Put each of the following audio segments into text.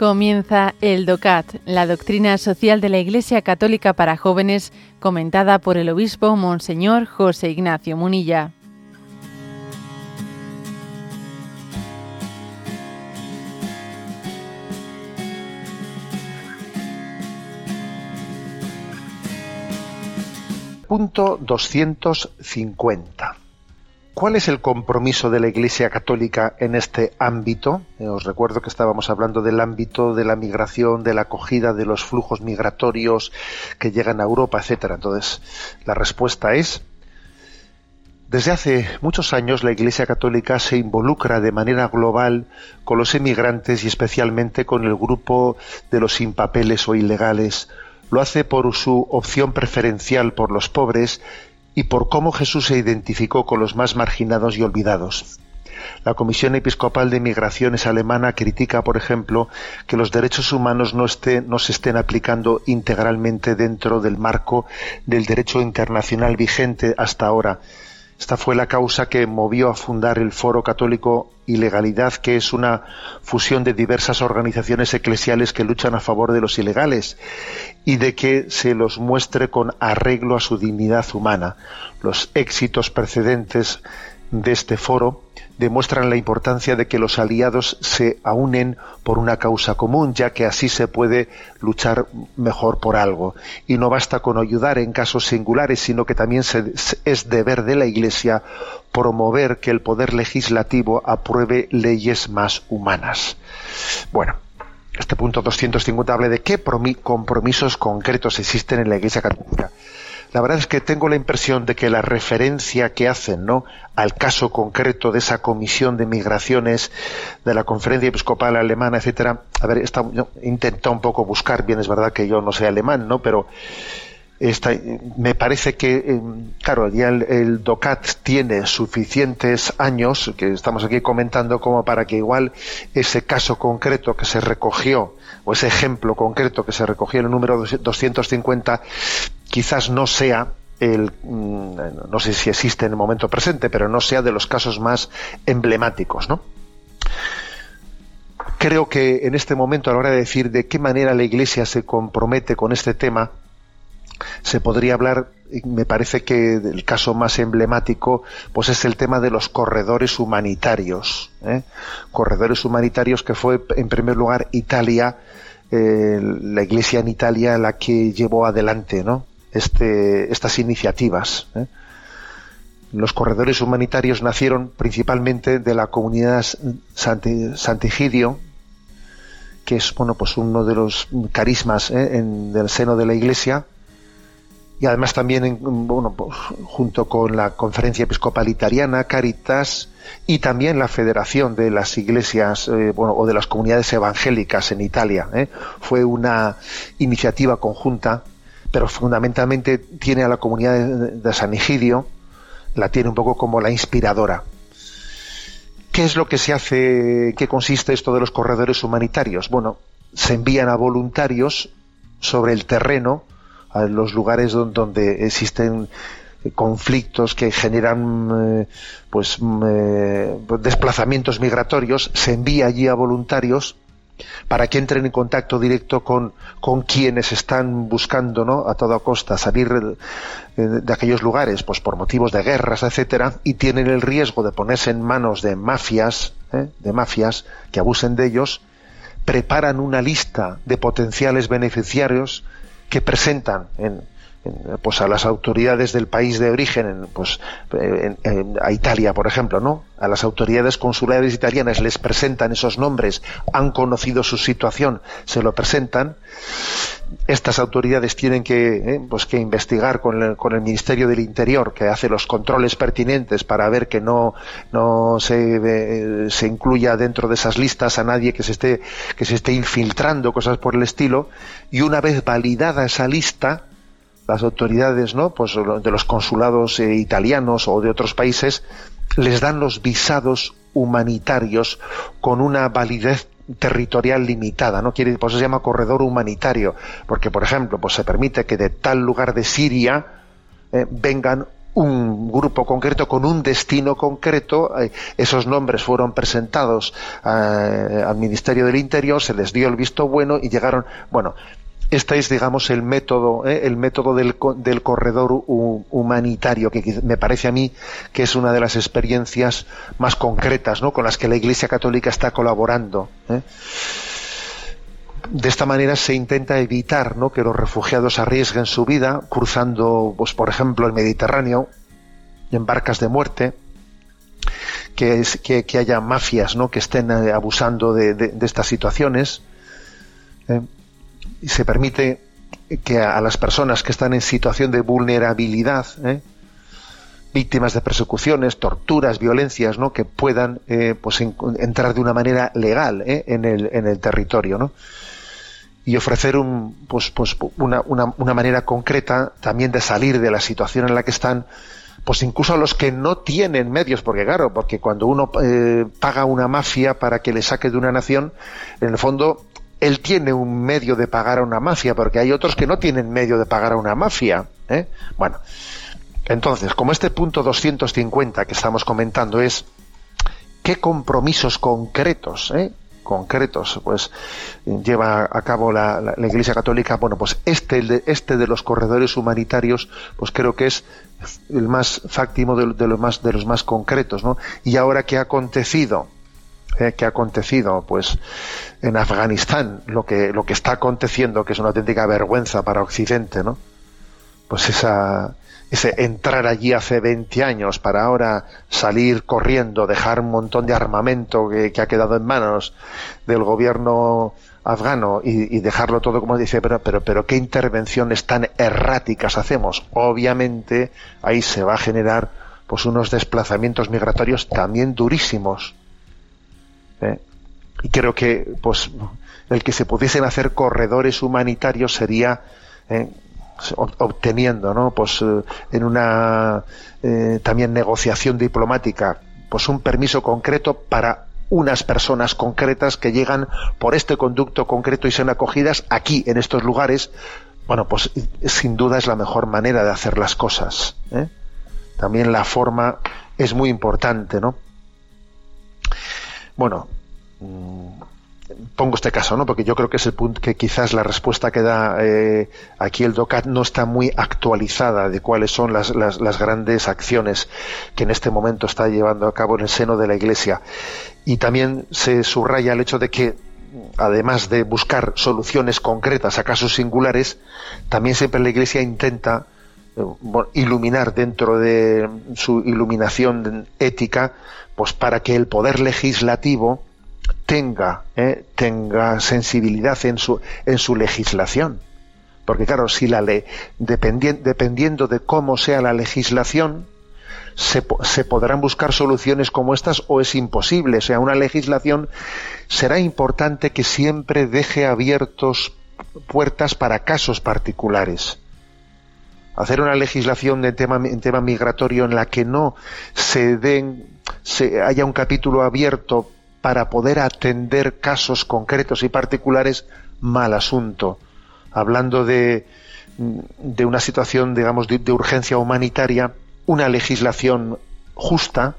Comienza el DOCAT, la doctrina social de la Iglesia Católica para jóvenes, comentada por el obispo Monseñor José Ignacio Munilla. Punto 250. ¿Cuál es el compromiso de la Iglesia Católica en este ámbito? Eh, os recuerdo que estábamos hablando del ámbito de la migración, de la acogida de los flujos migratorios que llegan a Europa, etcétera. Entonces, la respuesta es desde hace muchos años la Iglesia Católica se involucra de manera global con los emigrantes y especialmente con el grupo de los sin papeles o ilegales. Lo hace por su opción preferencial por los pobres y por cómo Jesús se identificó con los más marginados y olvidados. La Comisión Episcopal de Migraciones alemana critica, por ejemplo, que los derechos humanos no, no se estén aplicando integralmente dentro del marco del derecho internacional vigente hasta ahora, esta fue la causa que movió a fundar el Foro Católico Ilegalidad, que es una fusión de diversas organizaciones eclesiales que luchan a favor de los ilegales y de que se los muestre con arreglo a su dignidad humana. Los éxitos precedentes de este foro demuestran la importancia de que los aliados se aúnen por una causa común, ya que así se puede luchar mejor por algo. Y no basta con ayudar en casos singulares, sino que también es deber de la Iglesia promover que el poder legislativo apruebe leyes más humanas. Bueno, este punto 250 habla de qué compromisos concretos existen en la Iglesia Católica la verdad es que tengo la impresión de que la referencia que hacen ¿no? al caso concreto de esa comisión de migraciones de la conferencia episcopal alemana, etcétera, a ver, he intentado un poco buscar, bien es verdad que yo no sé alemán, ¿no? pero me parece que, eh, claro, ya el, el, DOCAT tiene suficientes años, que estamos aquí comentando, como para que igual ese caso concreto que se recogió, o ese ejemplo concreto que se recogió en el número 250, quizás no sea el, mm, no sé si existe en el momento presente, pero no sea de los casos más emblemáticos, ¿no? Creo que en este momento, a la hora de decir de qué manera la Iglesia se compromete con este tema, se podría hablar, me parece que el caso más emblemático, pues es el tema de los corredores humanitarios. ¿eh? Corredores humanitarios que fue, en primer lugar, Italia, eh, la Iglesia en Italia la que llevó adelante, ¿no? Este, estas iniciativas. ¿eh? Los corredores humanitarios nacieron principalmente de la comunidad Santigidio, que es bueno, pues uno de los carismas ¿eh? en, del seno de la Iglesia, y además también bueno, pues, junto con la Conferencia Episcopal Italiana, Caritas, y también la Federación de las Iglesias eh, bueno, o de las Comunidades Evangélicas en Italia. Fue una iniciativa conjunta pero fundamentalmente tiene a la comunidad de, San Egidio, la tiene un poco como la inspiradora. ¿Qué es lo que se hace? ¿Qué consiste esto de los corredores humanitarios? Bueno, se envían a voluntarios sobre el terreno, a los lugares donde existen conflictos que generan eh, pues eh, desplazamientos migratorios, se envía allí a voluntarios para que entren en contacto directo con, con quienes están buscando ¿no? a toda costa salir eh, de, aquellos lugares pues por motivos de guerras etcétera y tienen el riesgo de ponerse en manos de mafias ¿eh? de mafias que abusen de ellos preparan una lista de potenciales beneficiarios que presentan en, pues a las autoridades del país de origen, pues a Italia, por ejemplo, ¿no? A las autoridades consulares italianas les presentan esos nombres, han conocido su situación, se lo presentan. Estas autoridades tienen que, eh, pues que investigar con el, con el, Ministerio del Interior, que hace los controles pertinentes para ver que no, no se, eh, se incluya dentro de esas listas a nadie que se esté, que se esté infiltrando, cosas por el estilo. Y una vez validada esa lista, las autoridades ¿no? pues de los consulados eh, italianos o de otros países les dan los visados humanitarios con una validez territorial limitada, ¿no? Quiere, por se llama corredor humanitario, porque por ejemplo, pues se permite que de tal lugar de Siria eh, vengan un grupo concreto con un destino concreto. Eh, esos nombres fueron presentados eh, al Ministerio del Interior, se les dio el visto bueno y llegaron. Bueno, este es, digamos, el método, eh, el método del, del corredor humanitario, que me parece a mí que es una de las experiencias más concretas, ¿no? Con las que la Iglesia Católica está colaborando. De esta manera se intenta evitar ¿no? que los refugiados arriesguen su vida cruzando, pues, por ejemplo, el Mediterráneo en barcas de muerte, que, que, haya mafias ¿no? que estén eh, abusando de, estas situaciones. ¿eh? Se permite que a, las personas que están en situación de vulnerabilidad, ¿eh? víctimas de persecuciones, torturas, violencias, ¿no? que puedan pues entrar de una manera legal en, el, en el territorio. ¿no? y ofrecer un, pues, pues una, una, una, manera concreta también de salir de la situación en la que están, pues incluso a los que no tienen medios, porque claro, porque cuando uno eh, paga una mafia para que le saque de una nación, en el fondo él tiene un medio de pagar a una mafia, porque hay otros que no tienen medio de pagar a una mafia. ¿eh? Bueno, entonces, como este punto 250 que estamos comentando es qué compromisos concretos ¿eh? concretos pues lleva a cabo la, Iglesia Católica bueno pues este este de los corredores humanitarios pues creo que es el más fáctimo de, los más de los más concretos no y ahora qué ha acontecido eh, qué ha acontecido pues en Afganistán lo que lo que está aconteciendo que es una auténtica vergüenza para Occidente no pues esa ese entrar allí hace 20 años para ahora salir corriendo, dejar un montón de armamento que, ha quedado en manos del gobierno afgano y, dejarlo todo como dice, pero, pero, pero qué intervenciones tan erráticas hacemos. Obviamente ahí se va a generar pues unos desplazamientos migratorios también durísimos. ¿Eh? Y creo que pues el que se pudiesen hacer corredores humanitarios sería ¿eh? obteniendo, ¿no? Pues eh, en una también negociación diplomática, pues un permiso concreto para unas personas concretas que llegan por este conducto concreto y son acogidas aquí, en estos lugares, bueno, pues sin duda es la mejor manera de hacer las cosas. ¿eh? También la forma es muy importante, ¿no? Bueno, pongo este caso, ¿no? Porque yo creo que es el punto que quizás la respuesta que da eh, aquí el DOCAT no está muy actualizada de cuáles son las, las, grandes acciones que en este momento está llevando a cabo en el seno de la Iglesia. Y también se subraya el hecho de que, además de buscar soluciones concretas a casos singulares, también siempre la Iglesia intenta iluminar dentro de su iluminación ética, pues para que el poder legislativo tenga, eh, tenga sensibilidad en su, en su legislación. Porque claro, si la ley, dependiendo de cómo sea la legislación, se, se, podrán buscar soluciones como estas o es imposible. O sea, una legislación será importante que siempre deje abiertos puertas para casos particulares. Hacer una legislación de tema, en tema migratorio en la que no se den, haya un capítulo abierto para poder atender casos concretos y particulares, mal asunto. Hablando de una situación, digamos, de, urgencia humanitaria, una legislación justa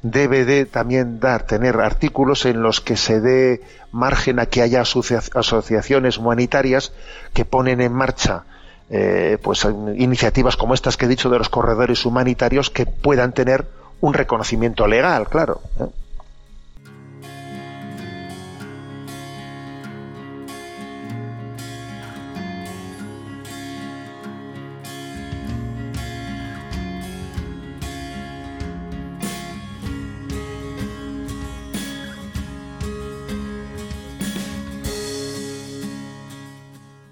debe de también dar, tener artículos en los que se dé margen a que haya asociaciones humanitarias que ponen en marcha eh, pues iniciativas como estas que he dicho de los corredores humanitarios que puedan tener un reconocimiento legal, claro. ¿eh?